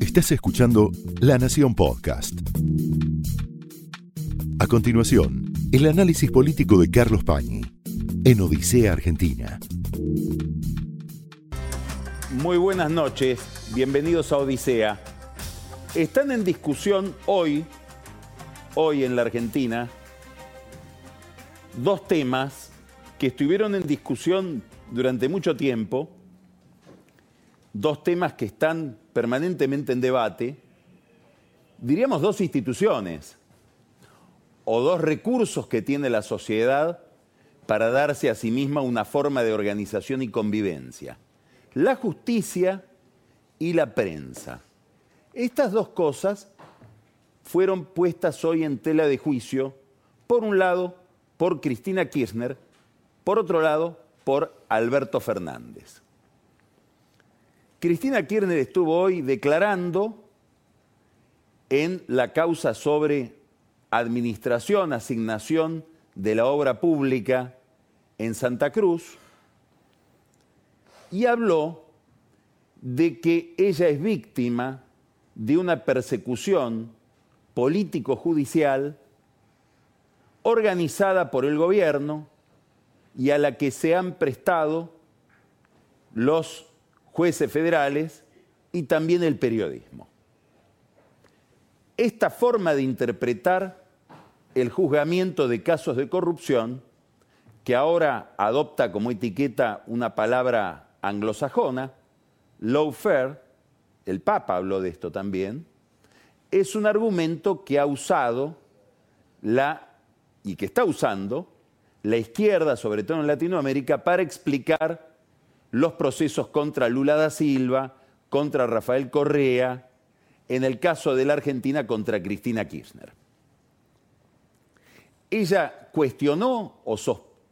Estás escuchando La Nación Podcast. A continuación, el análisis político de Carlos Pañi en Odisea Argentina. Muy buenas noches, bienvenidos a Odisea. Están en discusión hoy, hoy en la Argentina, dos temas que estuvieron en discusión durante mucho tiempo, dos temas que están permanentemente en debate, diríamos dos instituciones o dos recursos que tiene la sociedad para darse a sí misma una forma de organización y convivencia. La justicia y la prensa. Estas dos cosas fueron puestas hoy en tela de juicio, por un lado, por Cristina Kirchner, por otro lado, por Alberto Fernández. Cristina Kirchner estuvo hoy declarando en la causa sobre administración, asignación de la obra pública en Santa Cruz y habló de que ella es víctima de una persecución político-judicial organizada por el gobierno y a la que se han prestado los jueces federales y también el periodismo. Esta forma de interpretar el juzgamiento de casos de corrupción, que ahora adopta como etiqueta una palabra anglosajona, lawfare, el Papa habló de esto también, es un argumento que ha usado la, y que está usando la izquierda, sobre todo en Latinoamérica, para explicar los procesos contra Lula da Silva, contra Rafael Correa, en el caso de la Argentina contra Cristina Kirchner. Ella cuestionó o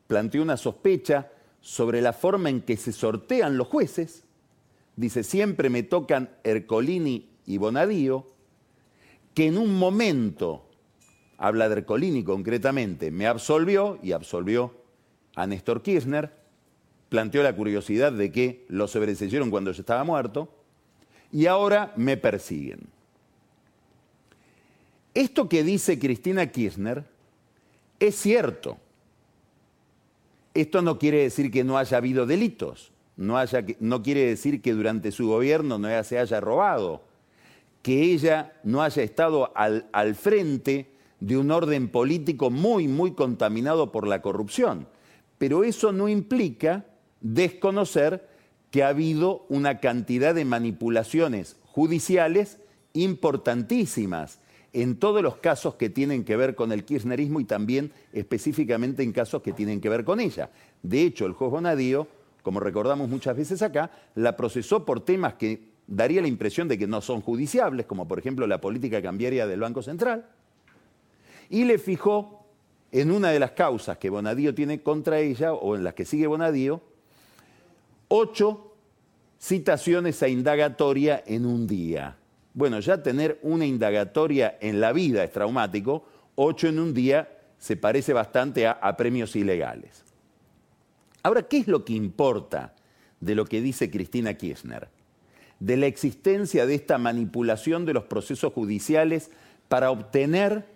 planteó una sospecha sobre la forma en que se sortean los jueces. Dice, siempre me tocan Ercolini y Bonadío, que en un momento, habla de Ercolini concretamente, me absolvió y absolvió a Néstor Kirchner, planteó la curiosidad de que lo sobreseyeron cuando yo estaba muerto, y ahora me persiguen. Esto que dice Cristina Kirchner es cierto. Esto no quiere decir que no haya habido delitos, no, haya, no quiere decir que durante su gobierno no se haya robado, que ella no haya estado al, al frente de un orden político muy, muy contaminado por la corrupción. Pero eso no implica desconocer que ha habido una cantidad de manipulaciones judiciales importantísimas en todos los casos que tienen que ver con el kirchnerismo y también específicamente en casos que tienen que ver con ella. De hecho, el juez Bonadío, como recordamos muchas veces acá, la procesó por temas que daría la impresión de que no son judiciables, como por ejemplo la política cambiaria del Banco Central, y le fijó en una de las causas que Bonadío tiene contra ella, o en las que sigue Bonadío, ocho citaciones a indagatoria en un día. Bueno, ya tener una indagatoria en la vida es traumático, ocho en un día se parece bastante a, a premios ilegales. Ahora, ¿qué es lo que importa de lo que dice Cristina Kirchner? De la existencia de esta manipulación de los procesos judiciales para obtener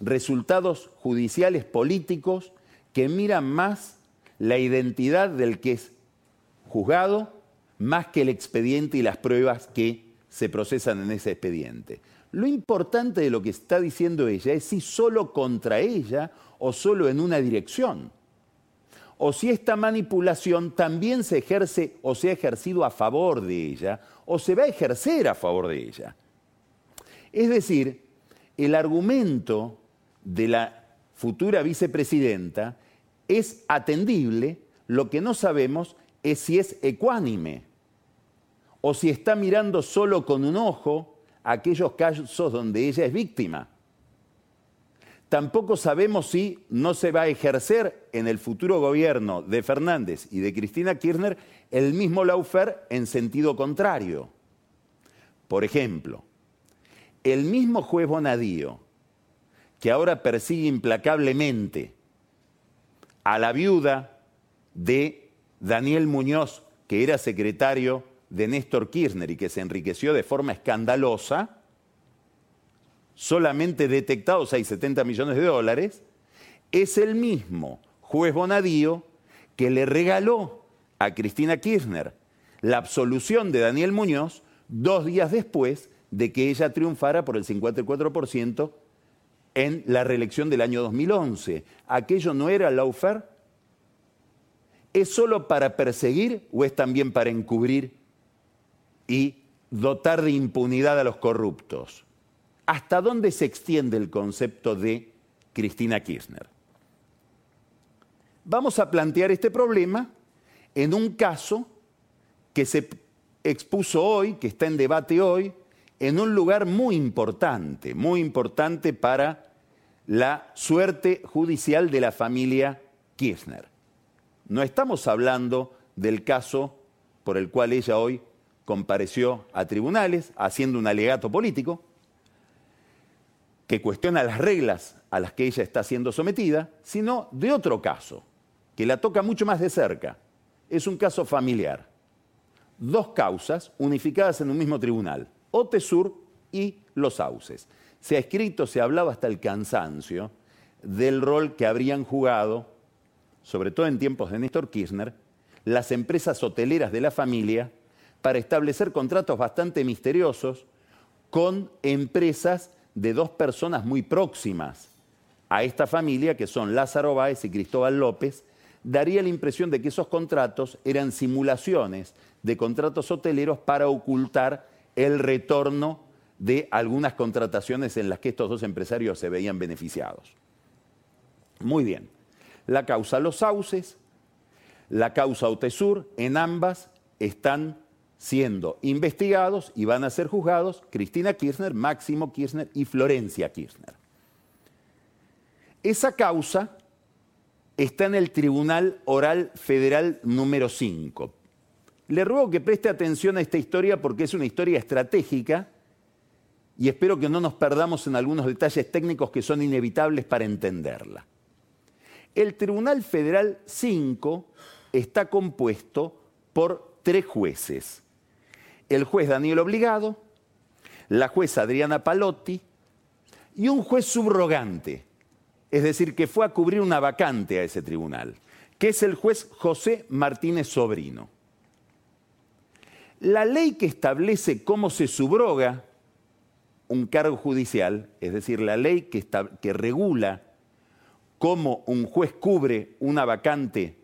resultados judiciales políticos que miran más la identidad del que es juzgado más que el expediente y las pruebas que se procesan en ese expediente. Lo importante de lo que está diciendo ella es si solo contra ella o solo en una dirección. O si esta manipulación también se ejerce o se ha ejercido a favor de ella o se va a ejercer a favor de ella. Es decir, el argumento de la futura vicepresidenta es atendible, lo que no sabemos es si es ecuánime o si está mirando solo con un ojo aquellos casos donde ella es víctima. Tampoco sabemos si no se va a ejercer en el futuro gobierno de Fernández y de Cristina Kirchner el mismo laufer en sentido contrario. Por ejemplo, el mismo juez Bonadío, que ahora persigue implacablemente a la viuda de Daniel Muñoz, que era secretario de Néstor Kirchner y que se enriqueció de forma escandalosa, solamente detectados hay 70 millones de dólares, es el mismo juez Bonadío que le regaló a Cristina Kirchner la absolución de Daniel Muñoz dos días después de que ella triunfara por el 54% en la reelección del año 2011. ¿Aquello no era lawfare? ¿Es solo para perseguir o es también para encubrir y dotar de impunidad a los corruptos? ¿Hasta dónde se extiende el concepto de Cristina Kirchner? Vamos a plantear este problema en un caso que se expuso hoy, que está en debate hoy, en un lugar muy importante, muy importante para la suerte judicial de la familia Kirchner. No estamos hablando del caso por el cual ella hoy compareció a tribunales haciendo un alegato político que cuestiona las reglas a las que ella está siendo sometida, sino de otro caso, que la toca mucho más de cerca. Es un caso familiar. Dos causas unificadas en un mismo tribunal, Otesur y Los Sauces. Se ha escrito, se ha hablado hasta el cansancio del rol que habrían jugado, sobre todo en tiempos de Néstor Kirchner, las empresas hoteleras de la familia para establecer contratos bastante misteriosos con empresas de dos personas muy próximas a esta familia, que son Lázaro Báez y Cristóbal López, daría la impresión de que esos contratos eran simulaciones de contratos hoteleros para ocultar el retorno de algunas contrataciones en las que estos dos empresarios se veían beneficiados. Muy bien. La causa Los Sauces, la causa Otesur, en ambas están siendo investigados y van a ser juzgados Cristina Kirchner, Máximo Kirchner y Florencia Kirchner. Esa causa está en el Tribunal Oral Federal número 5. Le ruego que preste atención a esta historia porque es una historia estratégica y espero que no nos perdamos en algunos detalles técnicos que son inevitables para entenderla. El Tribunal Federal 5 está compuesto por tres jueces el juez Daniel Obligado, la jueza Adriana Palotti y un juez subrogante, es decir, que fue a cubrir una vacante a ese tribunal, que es el juez José Martínez Sobrino. La ley que establece cómo se subroga un cargo judicial, es decir, la ley que, que regula cómo un juez cubre una vacante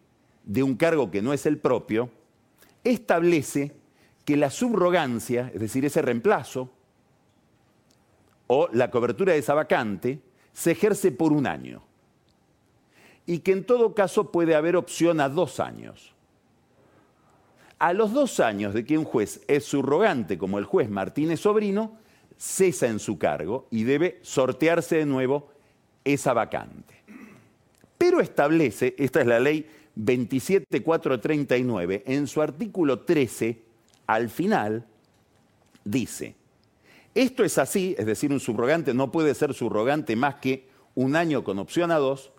de un cargo que no es el propio, establece que la subrogancia, es decir, ese reemplazo, o la cobertura de esa vacante, se ejerce por un año. Y que en todo caso puede haber opción a dos años. A los dos años de que un juez es subrogante, como el juez Martínez Sobrino, cesa en su cargo y debe sortearse de nuevo esa vacante. Pero establece, esta es la ley 27439, en su artículo 13, al final dice, esto es así, es decir, un subrogante no puede ser subrogante más que un año con opción a dos,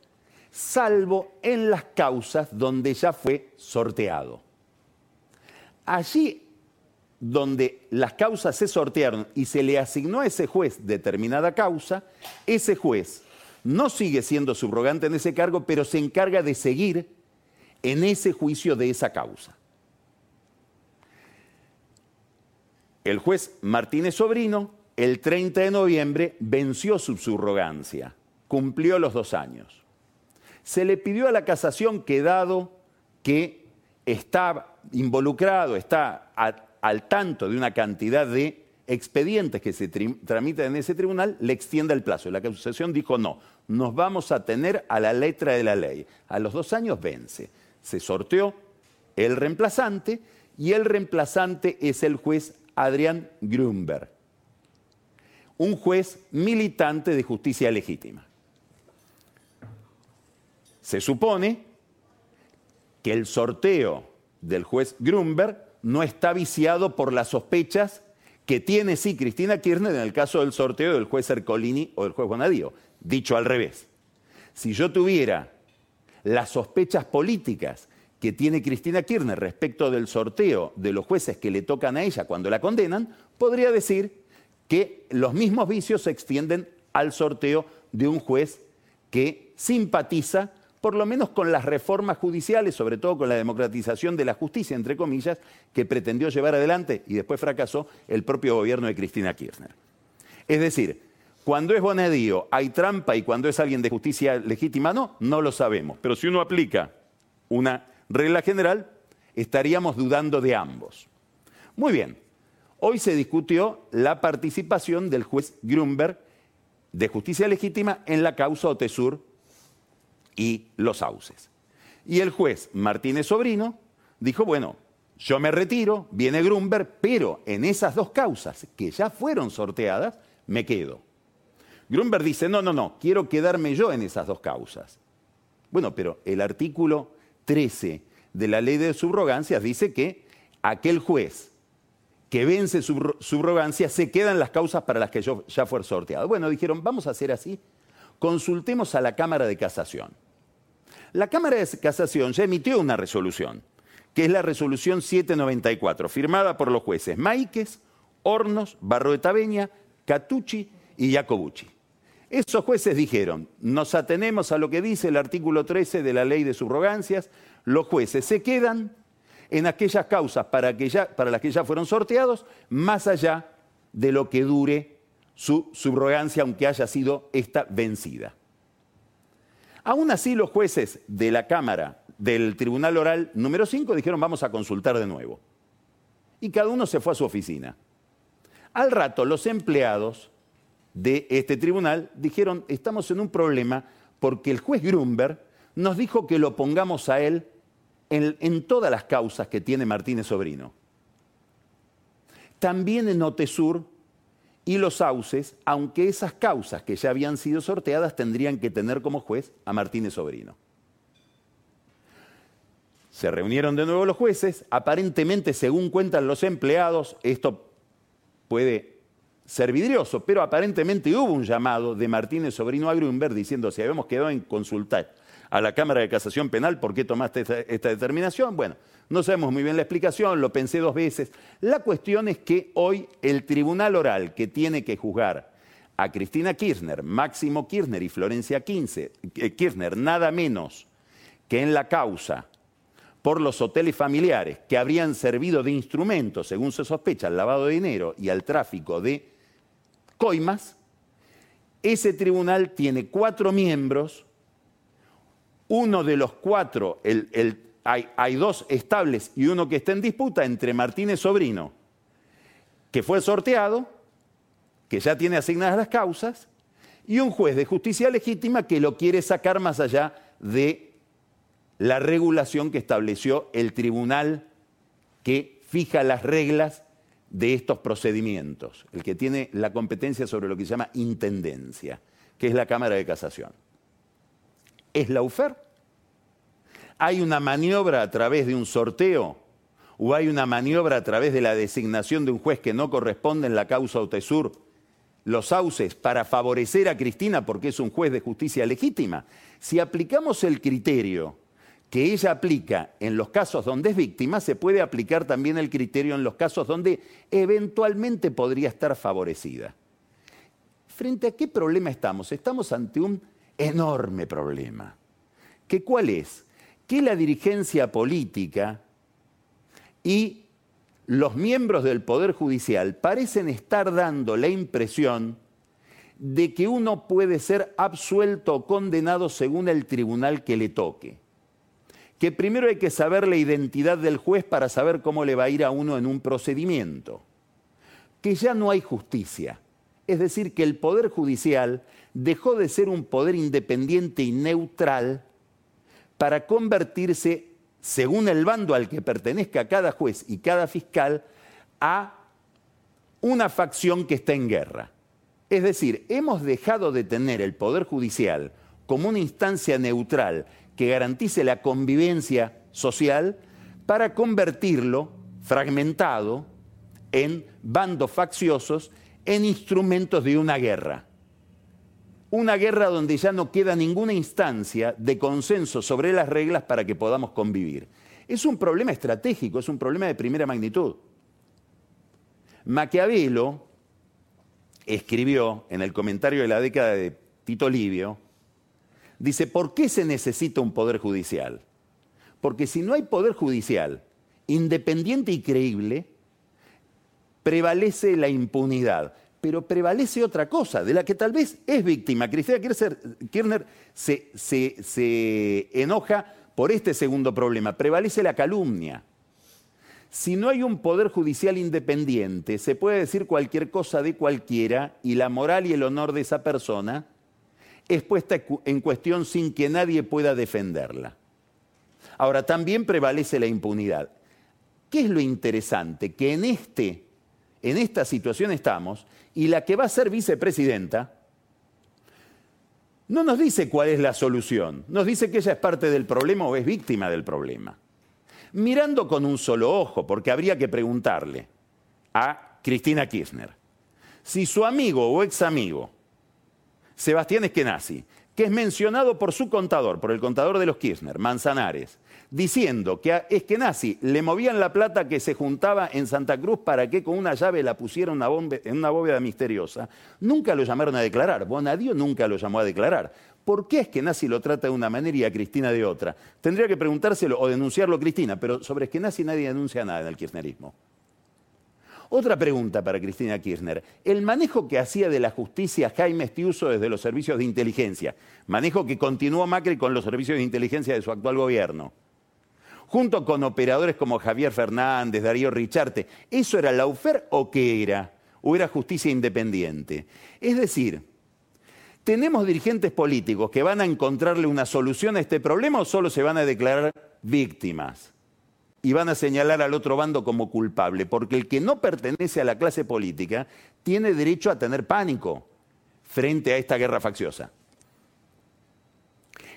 salvo en las causas donde ya fue sorteado. Allí donde las causas se sortearon y se le asignó a ese juez determinada causa, ese juez no sigue siendo subrogante en ese cargo, pero se encarga de seguir en ese juicio de esa causa. El juez Martínez Sobrino, el 30 de noviembre, venció su subrogancia, cumplió los dos años. Se le pidió a la casación que dado que está involucrado, está al tanto de una cantidad de expedientes que se tramitan en ese tribunal, le extienda el plazo. La casación dijo no, nos vamos a tener a la letra de la ley. A los dos años vence. Se sorteó el reemplazante y el reemplazante es el juez Adrián Grunberg, un juez militante de justicia legítima. Se supone que el sorteo del juez Grunberg no está viciado por las sospechas que tiene sí Cristina Kirchner en el caso del sorteo del juez Ercolini o del juez Bonadío. Dicho al revés, si yo tuviera las sospechas políticas que tiene Cristina Kirchner respecto del sorteo de los jueces que le tocan a ella cuando la condenan, podría decir que los mismos vicios se extienden al sorteo de un juez que simpatiza por lo menos con las reformas judiciales, sobre todo con la democratización de la justicia, entre comillas, que pretendió llevar adelante y después fracasó el propio gobierno de Cristina Kirchner. Es decir, cuando es Bonadío hay trampa y cuando es alguien de justicia legítima no, no lo sabemos. Pero si uno aplica una regla general, estaríamos dudando de ambos. Muy bien, hoy se discutió la participación del juez Grunberg de justicia legítima en la causa Otesur y los sauces. Y el juez Martínez Sobrino dijo, bueno, yo me retiro, viene Grunberg, pero en esas dos causas que ya fueron sorteadas, me quedo. Grunberg dice, no, no, no, quiero quedarme yo en esas dos causas. Bueno, pero el artículo 13 de la ley de subrogancias dice que aquel juez que vence su subrogancia se queda en las causas para las que yo ya fue sorteado. Bueno, dijeron, vamos a hacer así, consultemos a la Cámara de Casación. La Cámara de Casación ya emitió una resolución, que es la resolución 794, firmada por los jueces Maíquez, Hornos, Barroetaveña, Catucci y Jacobucci. Esos jueces dijeron, nos atenemos a lo que dice el artículo 13 de la ley de subrogancias, los jueces se quedan en aquellas causas para, para las que ya fueron sorteados, más allá de lo que dure su subrogancia, aunque haya sido esta vencida. Aún así, los jueces de la Cámara del Tribunal Oral número 5 dijeron vamos a consultar de nuevo. Y cada uno se fue a su oficina. Al rato, los empleados de este tribunal dijeron estamos en un problema porque el juez Grunberg nos dijo que lo pongamos a él en, en todas las causas que tiene Martínez Sobrino. También en Otesur y los sauces, aunque esas causas que ya habían sido sorteadas tendrían que tener como juez a Martínez Sobrino. Se reunieron de nuevo los jueces, aparentemente, según cuentan los empleados, esto puede ser vidrioso, pero aparentemente hubo un llamado de Martínez Sobrino a Grunberg diciendo si habíamos quedado en consultar a la Cámara de Casación Penal por qué tomaste esta determinación. Bueno, no sabemos muy bien la explicación, lo pensé dos veces. La cuestión es que hoy el tribunal oral que tiene que juzgar a Cristina Kirchner, Máximo Kirchner y Florencia eh, Kirchner, nada menos que en la causa por los hoteles familiares que habrían servido de instrumento, según se sospecha, al lavado de dinero y al tráfico de coimas, ese tribunal tiene cuatro miembros, uno de los cuatro, el hay, dos estables y uno que está en disputa entre Martínez Sobrino, que fue sorteado, que ya tiene asignadas las causas, y un juez de justicia legítima que lo quiere sacar más allá de la regulación que estableció el tribunal que fija las reglas de estos procedimientos, el que tiene la competencia sobre lo que se llama intendencia, que es la Cámara de Casación. ¿Es la UFER? ¿Hay una maniobra a través de un sorteo o hay una maniobra a través de la designación de un juez que no corresponde en la causa Otesur, los sauces, para favorecer a Cristina porque es un juez de justicia legítima? Si aplicamos el criterio que ella aplica en los casos donde es víctima, se puede aplicar también el criterio en los casos donde eventualmente podría estar favorecida. ¿Frente a qué problema estamos? Estamos ante un enorme problema. ¿Qué cuál es? que la dirigencia política y los miembros del Poder Judicial parecen estar dando la impresión de que uno puede ser absuelto o condenado según el tribunal que le toque. Que primero hay que saber la identidad del juez para saber cómo le va a ir a uno en un procedimiento. Que ya no hay justicia. Es decir, que el Poder Judicial dejó de ser un poder independiente y neutral para convertirse, según el bando al que pertenezca cada juez y cada fiscal, a una facción que está en guerra. Es decir, hemos dejado de tener el Poder Judicial como una instancia neutral que garantice la convivencia social para convertirlo, fragmentado, en bandos facciosos, en instrumentos de una guerra una guerra donde ya no queda ninguna instancia de consenso sobre las reglas para que podamos convivir. Es un problema estratégico, es un problema de primera magnitud. Maquiavelo escribió en el comentario de la década de Tito Livio, dice, ¿por qué se necesita un poder judicial? Porque si no hay poder judicial independiente y creíble, prevalece la impunidad. Pero prevalece otra cosa, de la que tal vez es víctima. Cristina Kirchner se, se enoja por este segundo problema. Prevalece la calumnia. Si no hay un poder judicial independiente, se puede decir cualquier cosa de cualquiera y la moral y el honor de esa persona es puesta en cuestión sin que nadie pueda defenderla. Ahora, también prevalece la impunidad. ¿Qué es lo interesante? Que en, este, en esta situación estamos y la que va a ser vicepresidenta no nos dice cuál es la solución, nos dice que ella es parte del problema o es víctima del problema. Mirando con un solo ojo, porque habría que preguntarle a Cristina Kirchner si su amigo o ex amigo, Sebastián Eskenazi, que es mencionado por su contador, por el contador de los Kirchner, Manzanares, diciendo que a Eskenazi le movían la plata que se juntaba en Santa Cruz para que con una llave la pusiera en una bóveda misteriosa, nunca lo llamaron a declarar. Bonadio nunca lo llamó a declarar. ¿Por qué es que Nazi lo trata de una manera y a Cristina de otra? Tendría que preguntárselo o denunciarlo Cristina, pero sobre Nazi nadie denuncia nada en el kirchnerismo. Otra pregunta para Cristina Kirchner. El manejo que hacía de la justicia Jaime Estiuso desde los servicios de inteligencia, manejo que continuó Macri con los servicios de inteligencia de su actual gobierno, junto con operadores como Javier Fernández, Darío Richarte, ¿eso era la UFER o qué era? ¿O era justicia independiente? Es decir, ¿Tenemos dirigentes políticos que van a encontrarle una solución a este problema o solo se van a declarar víctimas? Y van a señalar al otro bando como culpable, porque el que no pertenece a la clase política tiene derecho a tener pánico frente a esta guerra facciosa.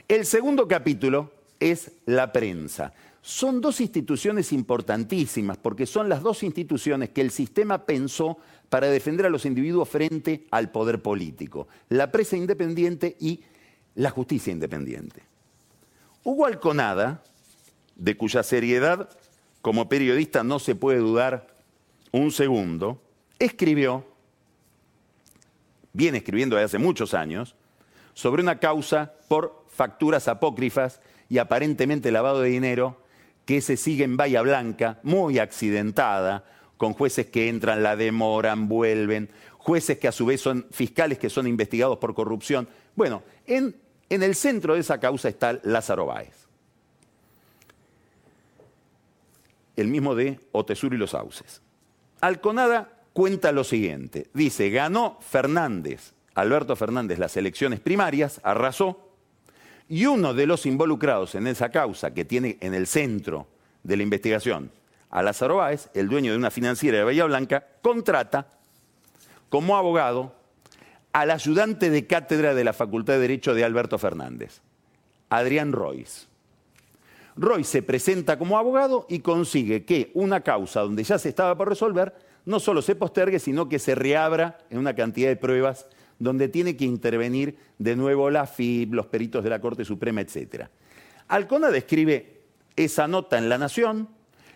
El segundo capítulo es la prensa. Son dos instituciones importantísimas porque son las dos instituciones que el sistema pensó para defender a los individuos frente al poder político, la presa independiente y la justicia independiente. Hugo Alconada, de cuya seriedad como periodista no se puede dudar un segundo, escribió, viene escribiendo desde hace muchos años, sobre una causa por facturas apócrifas y aparentemente lavado de dinero que se sigue en Bahía Blanca, muy accidentada, con jueces que entran, la demoran, vuelven, jueces que a su vez son fiscales que son investigados por corrupción. Bueno, en, el centro de esa causa está Lázaro Báez. El mismo de Otesur y los Sauces. Alconada cuenta lo siguiente. Dice, ganó Fernández, Alberto Fernández, las elecciones primarias, arrasó, y uno de los involucrados en esa causa que tiene en el centro de la investigación a Lázaro Báez, el dueño de una financiera de Bahía Blanca, contrata como abogado al ayudante de cátedra de la Facultad de Derecho de Alberto Fernández, Adrián Royce. Royce se presenta como abogado y consigue que una causa donde ya se estaba por resolver no solo se postergue, sino que se reabra en una cantidad de pruebas donde tiene que intervenir de nuevo la FIB, los peritos de la Corte Suprema, etc. Alcona describe esa nota en La Nación,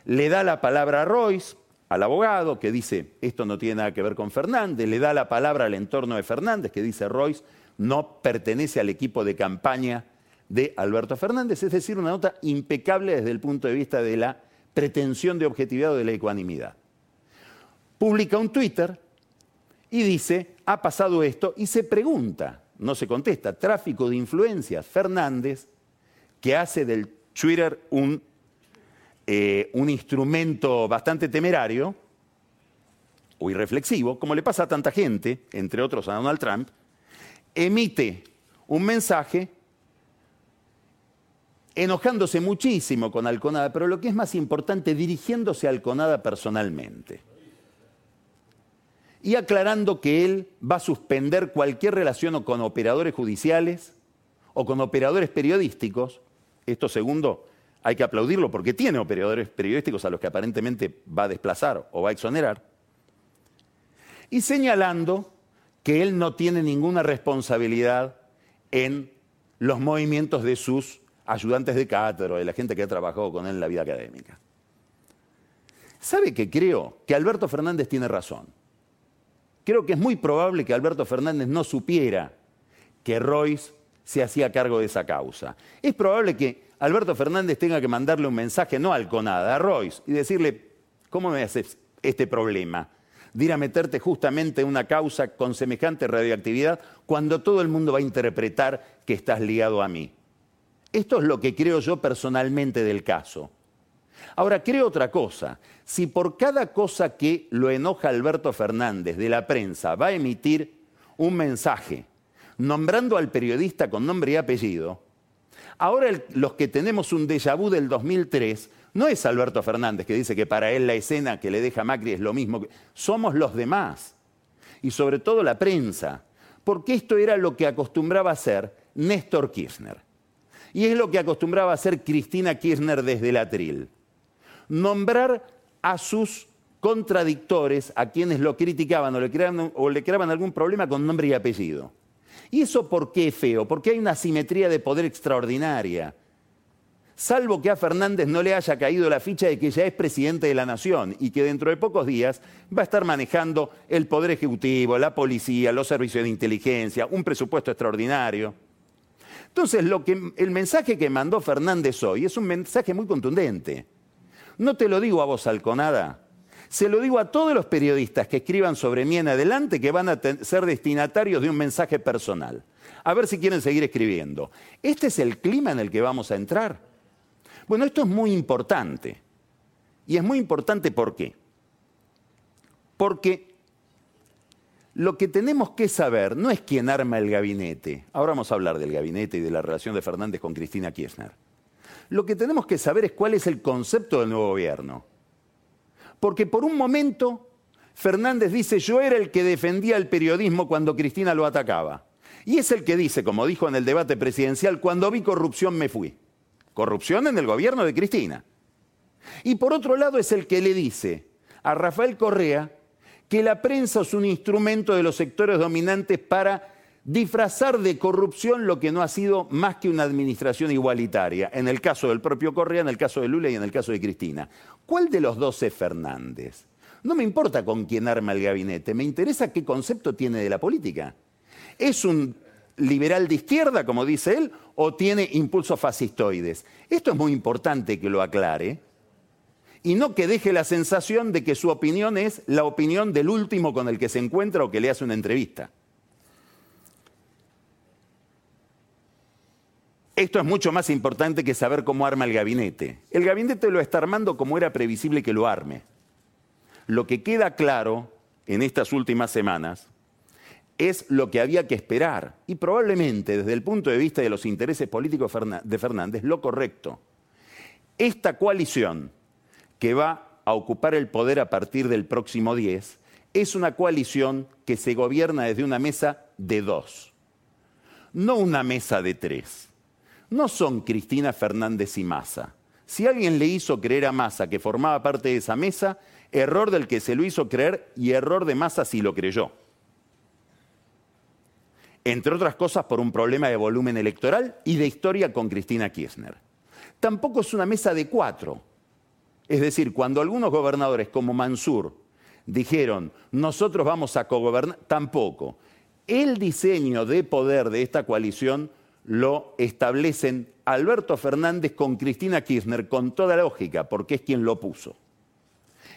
le da la palabra a Royce, al abogado, que dice, esto no tiene nada que ver con Fernández, le da la palabra al entorno de Fernández, que dice, Royce no pertenece al equipo de campaña de Alberto Fernández, es decir, una nota impecable desde el punto de vista de la pretensión de objetividad o de la ecuanimidad. Publica un Twitter y dice, ha pasado esto, y se pregunta, no se contesta, tráfico de influencias, Fernández, que hace del Twitter un eh, un instrumento bastante temerario o irreflexivo, como le pasa a tanta gente, entre otros a Donald Trump, emite un mensaje enojándose muchísimo con Alconada, pero lo que es más importante, dirigiéndose a Alconada personalmente. Y aclarando que él va a suspender cualquier relación con operadores judiciales o con operadores periodísticos, esto segundo hay que aplaudirlo porque tiene operadores periodísticos a los que aparentemente va a desplazar o va a exonerar, y señalando que él no tiene ninguna responsabilidad en los movimientos de sus ayudantes de cátedra, de la gente que ha trabajado con él en la vida académica. ¿Sabe que creo? Que Alberto Fernández tiene razón. Creo que es muy probable que Alberto Fernández no supiera que Royce se hacía cargo de esa causa. Es probable que Alberto Fernández tenga que mandarle un mensaje, no al CONADA, a Royce, y decirle, ¿cómo me haces este problema? De ir a meterte justamente en una causa con semejante radioactividad cuando todo el mundo va a interpretar que estás ligado a mí. Esto es lo que creo yo personalmente del caso. Ahora, creo otra cosa. Si por cada cosa que lo enoja Alberto Fernández de la prensa va a emitir un mensaje nombrando al periodista con nombre y apellido, ahora los que tenemos un déjà vu del 2003 no es Alberto Fernández que dice que para él la escena que le deja Macri es lo mismo, que... somos los demás y sobre todo la prensa, porque esto era lo que acostumbraba hacer Néstor Kirchner. Y es lo que acostumbraba hacer Cristina Kirchner desde el atril nombrar a sus contradictores, a quienes lo criticaban o le, creaban, algún problema con nombre y apellido. ¿Y eso por qué es feo? Porque hay una simetría de poder extraordinaria. Salvo que a Fernández no le haya caído la ficha de que ya es presidente de la nación y que dentro de pocos días va a estar manejando el poder ejecutivo, la policía, los servicios de inteligencia, un presupuesto extraordinario. Entonces, el mensaje que mandó Fernández hoy es un mensaje muy contundente. No te lo digo a vos, Alconada. Se lo digo a todos los periodistas que escriban sobre mí en adelante que van a ser destinatarios de un mensaje personal. A ver si quieren seguir escribiendo. ¿Este es el clima en el que vamos a entrar? Bueno, esto es muy importante. Y es muy importante ¿por qué? Porque lo que tenemos que saber no es quién arma el gabinete. Ahora vamos a hablar del gabinete y de la relación de Fernández con Cristina Kirchner. Lo que tenemos que saber es cuál es el concepto del nuevo gobierno. Porque por un momento Fernández dice, yo era el que defendía el periodismo cuando Cristina lo atacaba. Y es el que dice, como dijo en el debate presidencial, cuando vi corrupción me fui. Corrupción en el gobierno de Cristina. Y por otro lado es el que le dice a Rafael Correa que la prensa es un instrumento de los sectores dominantes para disfrazar de corrupción lo que no ha sido más que una administración igualitaria, en el caso del propio Correa, en el caso de Lula y en el caso de Cristina. ¿Cuál de los dos es Fernández? No me importa con quién arma el gabinete, me interesa qué concepto tiene de la política. ¿Es un liberal de izquierda, como dice él, o tiene impulsos fascistoides? Esto es muy importante que lo aclare y no que deje la sensación de que su opinión es la opinión del último con el que se encuentra o que le hace una entrevista. Esto es mucho más importante que saber cómo arma el gabinete. El gabinete lo está armando como era previsible que lo arme. Lo que queda claro en estas últimas semanas es lo que había que esperar y probablemente desde el punto de vista de los intereses políticos de Fernández lo correcto. Esta coalición que va a ocupar el poder a partir del próximo 10 es una coalición que se gobierna desde una mesa de dos, no una mesa de tres no son Cristina Fernández y Massa. Si alguien le hizo creer a Massa que formaba parte de esa mesa, error del que se lo hizo creer y error de Massa si lo creyó. Entre otras cosas por un problema de volumen electoral y de historia con Cristina Kirchner. Tampoco es una mesa de cuatro. Es decir, cuando algunos gobernadores como Mansur dijeron, nosotros vamos a cogobernar, tampoco. El diseño de poder de esta coalición lo establecen Alberto Fernández con Cristina Kirchner con toda lógica, porque es quien lo puso.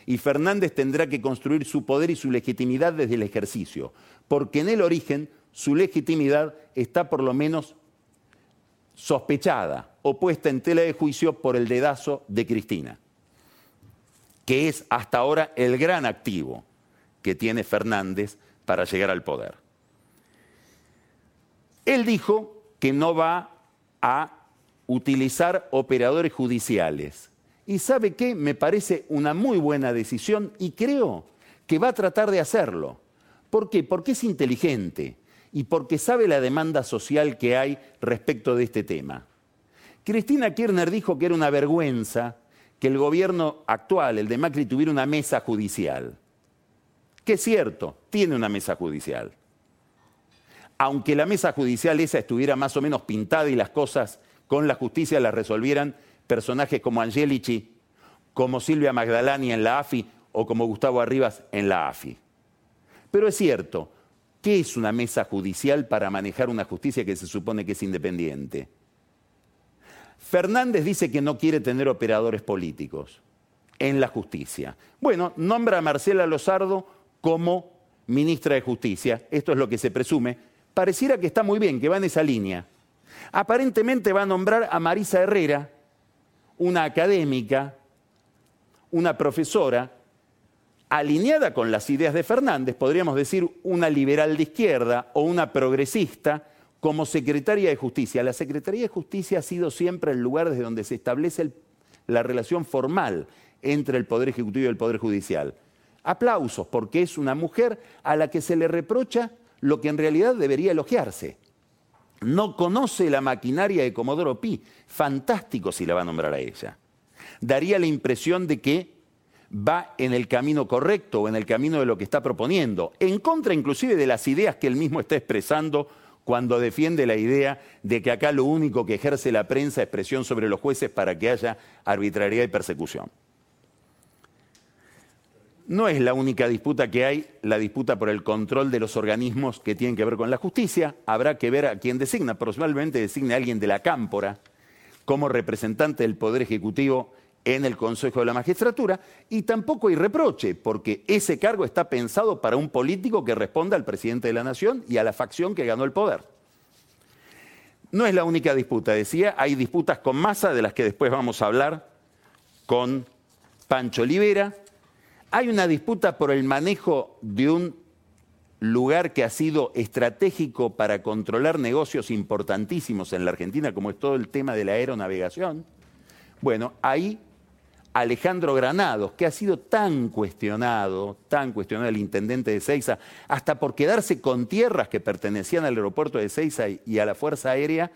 Y Fernández tendrá que construir su poder y su legitimidad desde el ejercicio, porque en el origen su legitimidad está por lo menos sospechada o puesta en tela de juicio por el dedazo de Cristina, que es hasta ahora el gran activo que tiene Fernández para llegar al poder. Él dijo que no va a utilizar operadores judiciales. Y sabe qué, me parece una muy buena decisión y creo que va a tratar de hacerlo. ¿Por qué? Porque es inteligente y porque sabe la demanda social que hay respecto de este tema. Cristina Kirchner dijo que era una vergüenza que el gobierno actual, el de Macri, tuviera una mesa judicial. Que es cierto, tiene una mesa judicial aunque la mesa judicial esa estuviera más o menos pintada y las cosas con la justicia las resolvieran personajes como Angelici, como Silvia Magdalani en la AFI o como Gustavo Arribas en la AFI. Pero es cierto, ¿qué es una mesa judicial para manejar una justicia que se supone que es independiente? Fernández dice que no quiere tener operadores políticos en la justicia. Bueno, nombra a Marcela Lozardo como ministra de Justicia, esto es lo que se presume, pareciera que está muy bien, que va en esa línea. Aparentemente va a nombrar a Marisa Herrera, una académica, una profesora, alineada con las ideas de Fernández, podríamos decir una liberal de izquierda o una progresista, como secretaria de Justicia. La Secretaría de Justicia ha sido siempre el lugar desde donde se establece la relación formal entre el Poder Ejecutivo y el Poder Judicial. Aplausos, porque es una mujer a la que se le reprocha lo que en realidad debería elogiarse. No conoce la maquinaria de Comodoro Pi. Fantástico si la va a nombrar a ella. Daría la impresión de que va en el camino correcto o en el camino de lo que está proponiendo, en contra inclusive de las ideas que él mismo está expresando cuando defiende la idea de que acá lo único que ejerce la prensa es presión sobre los jueces para que haya arbitrariedad y persecución. No es la única disputa que hay, la disputa por el control de los organismos que tienen que ver con la justicia. Habrá que ver a quién designa. Probablemente designe a alguien de la cámpora como representante del Poder Ejecutivo en el Consejo de la Magistratura. Y tampoco hay reproche, porque ese cargo está pensado para un político que responda al presidente de la Nación y a la facción que ganó el poder. No es la única disputa, decía, hay disputas con Massa, de las que después vamos a hablar, con Pancho Olivera, hay una disputa por el manejo de un lugar que ha sido estratégico para controlar negocios importantísimos en la Argentina, como es todo el tema de la aeronavegación. Bueno, ahí Alejandro Granados, que ha sido tan cuestionado, tan cuestionado el intendente de Ceiza, hasta por quedarse con tierras que pertenecían al aeropuerto de Ceiza y a la Fuerza Aérea,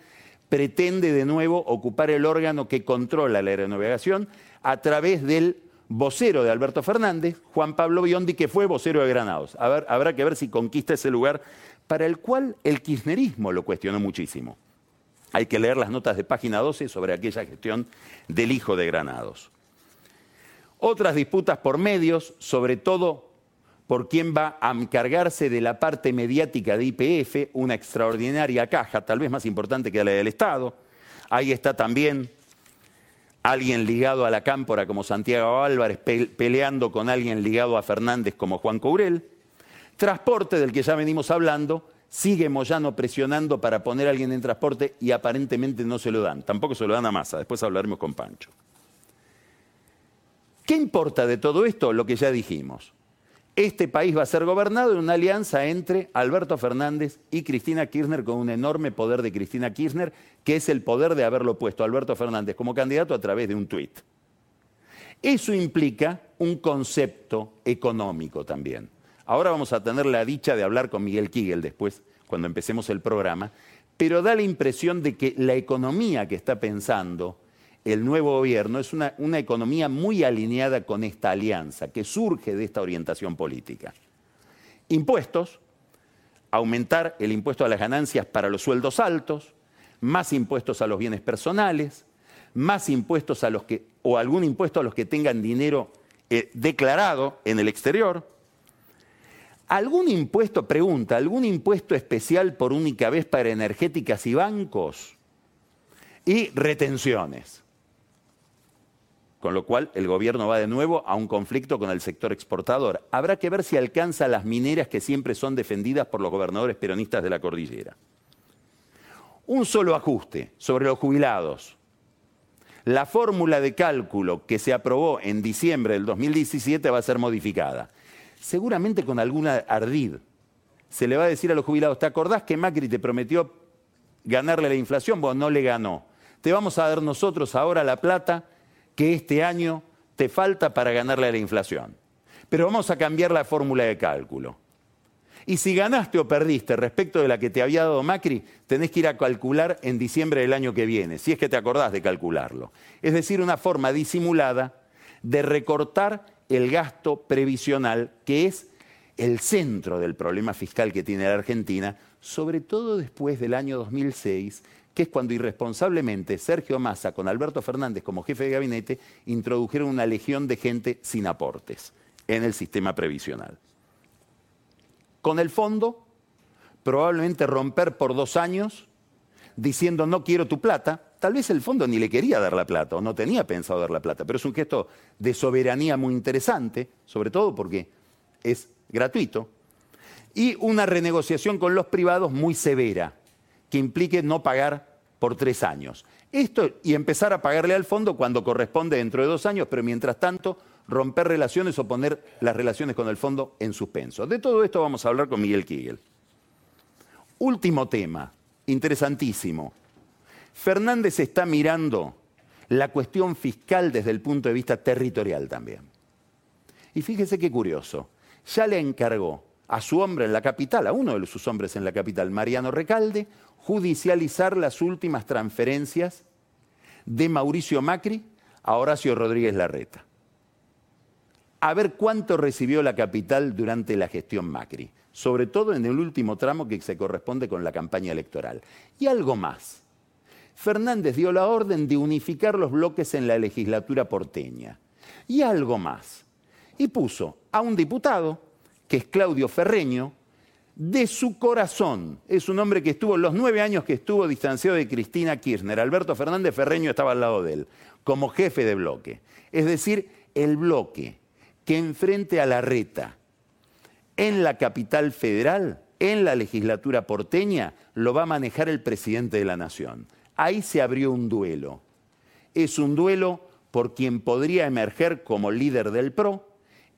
pretende de nuevo ocupar el órgano que controla la aeronavegación a través del vocero de Alberto Fernández, Juan Pablo Biondi, que fue vocero de Granados. habrá que ver si conquista ese lugar para el cual el kirchnerismo lo cuestionó muchísimo. Hay que leer las notas de página 12 sobre aquella gestión del hijo de Granados. Otras disputas por medios, sobre todo por quién va a encargarse de la parte mediática de IPF, una extraordinaria caja, tal vez más importante que la del Estado. Ahí está también alguien ligado a la cámpora como Santiago Álvarez peleando con alguien ligado a Fernández como Juan Courel. Transporte, del que ya venimos hablando, sigue Moyano presionando para poner a alguien en transporte y aparentemente no se lo dan. Tampoco se lo dan a Massa, después hablaremos con Pancho. ¿Qué importa de todo esto? Lo que ya dijimos. Este país va a ser gobernado en una alianza entre Alberto Fernández y Cristina Kirchner con un enorme poder de Cristina Kirchner, que es el poder de haberlo puesto a Alberto Fernández como candidato a través de un tuit. Eso implica un concepto económico también. Ahora vamos a tener la dicha de hablar con Miguel Kigel después, cuando empecemos el programa, pero da la impresión de que la economía que está pensando el nuevo gobierno es una, economía muy alineada con esta alianza, que surge de esta orientación política. Impuestos, aumentar el impuesto a las ganancias para los sueldos altos, más impuestos a los bienes personales, más impuestos a los que, o algún impuesto a los que tengan dinero eh, declarado en el exterior. ¿Algún impuesto, pregunta, algún impuesto especial por única vez para energéticas y bancos? Y retenciones con lo cual el gobierno va de nuevo a un conflicto con el sector exportador. Habrá que ver si alcanza las mineras que siempre son defendidas por los gobernadores peronistas de la cordillera. Un solo ajuste sobre los jubilados. La fórmula de cálculo que se aprobó en diciembre del 2017 va a ser modificada. Seguramente con alguna ardid. Se le va a decir a los jubilados, ¿te acordás que Macri te prometió ganarle la inflación? Bueno, no le ganó. Te vamos a dar nosotros ahora la plata que este año te falta para ganarle a la inflación. Pero vamos a cambiar la fórmula de cálculo. Y si ganaste o perdiste respecto de la que te había dado Macri, tenés que ir a calcular en diciembre del año que viene, si es que te acordás de calcularlo. Es decir, una forma disimulada de recortar el gasto previsional, que es el centro del problema fiscal que tiene la Argentina, sobre todo después del año 2006, que es cuando irresponsablemente Sergio Massa con Alberto Fernández como jefe de gabinete introdujeron una legión de gente sin aportes en el sistema previsional. Con el fondo, probablemente romper por dos años diciendo no quiero tu plata, tal vez el fondo ni le quería dar la plata o no tenía pensado dar la plata, pero es un gesto de soberanía muy interesante, sobre todo porque es gratuito, y una renegociación con los privados muy severa, que implique no pagar por tres años. Esto y empezar a pagarle al fondo cuando corresponde dentro de dos años, pero mientras tanto romper relaciones o poner las relaciones con el fondo en suspenso. De todo esto vamos a hablar con Miguel Kigel. Último tema, interesantísimo. Fernández está mirando la cuestión fiscal desde el punto de vista territorial también. Y fíjese qué curioso, ya le encargó a su hombre en la capital, a uno de sus hombres en la capital, Mariano Recalde, judicializar las últimas transferencias de Mauricio Macri a Horacio Rodríguez Larreta. A ver cuánto recibió la capital durante la gestión Macri, sobre todo en el último tramo que se corresponde con la campaña electoral. Y algo más. Fernández dio la orden de unificar los bloques en la legislatura porteña. Y algo más. Y puso a un diputado, que es Claudio Ferreño, de su corazón. Es un hombre que estuvo los nueve años que estuvo distanciado de Cristina Kirchner. Alberto Fernández Ferreño estaba al lado de él, como jefe de bloque. Es decir, el bloque que enfrente a la reta en la capital federal, en la legislatura porteña, lo va a manejar el presidente de la nación. Ahí se abrió un duelo. Es un duelo por quien podría emerger como líder del PRO.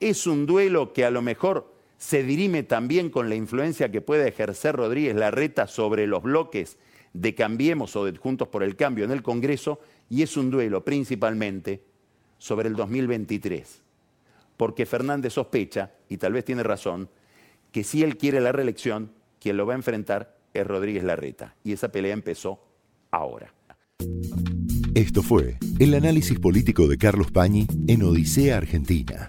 Es un duelo que a lo mejor se dirime también con la influencia que puede ejercer Rodríguez Larreta sobre los bloques de Cambiemos o de Juntos por el Cambio en el Congreso, y es un duelo principalmente sobre el 2023, porque Fernández sospecha, y tal vez tiene razón, que si él quiere la reelección, quien lo va a enfrentar es Rodríguez Larreta, y esa pelea empezó ahora. Esto fue el análisis político de Carlos Pañi en Odisea Argentina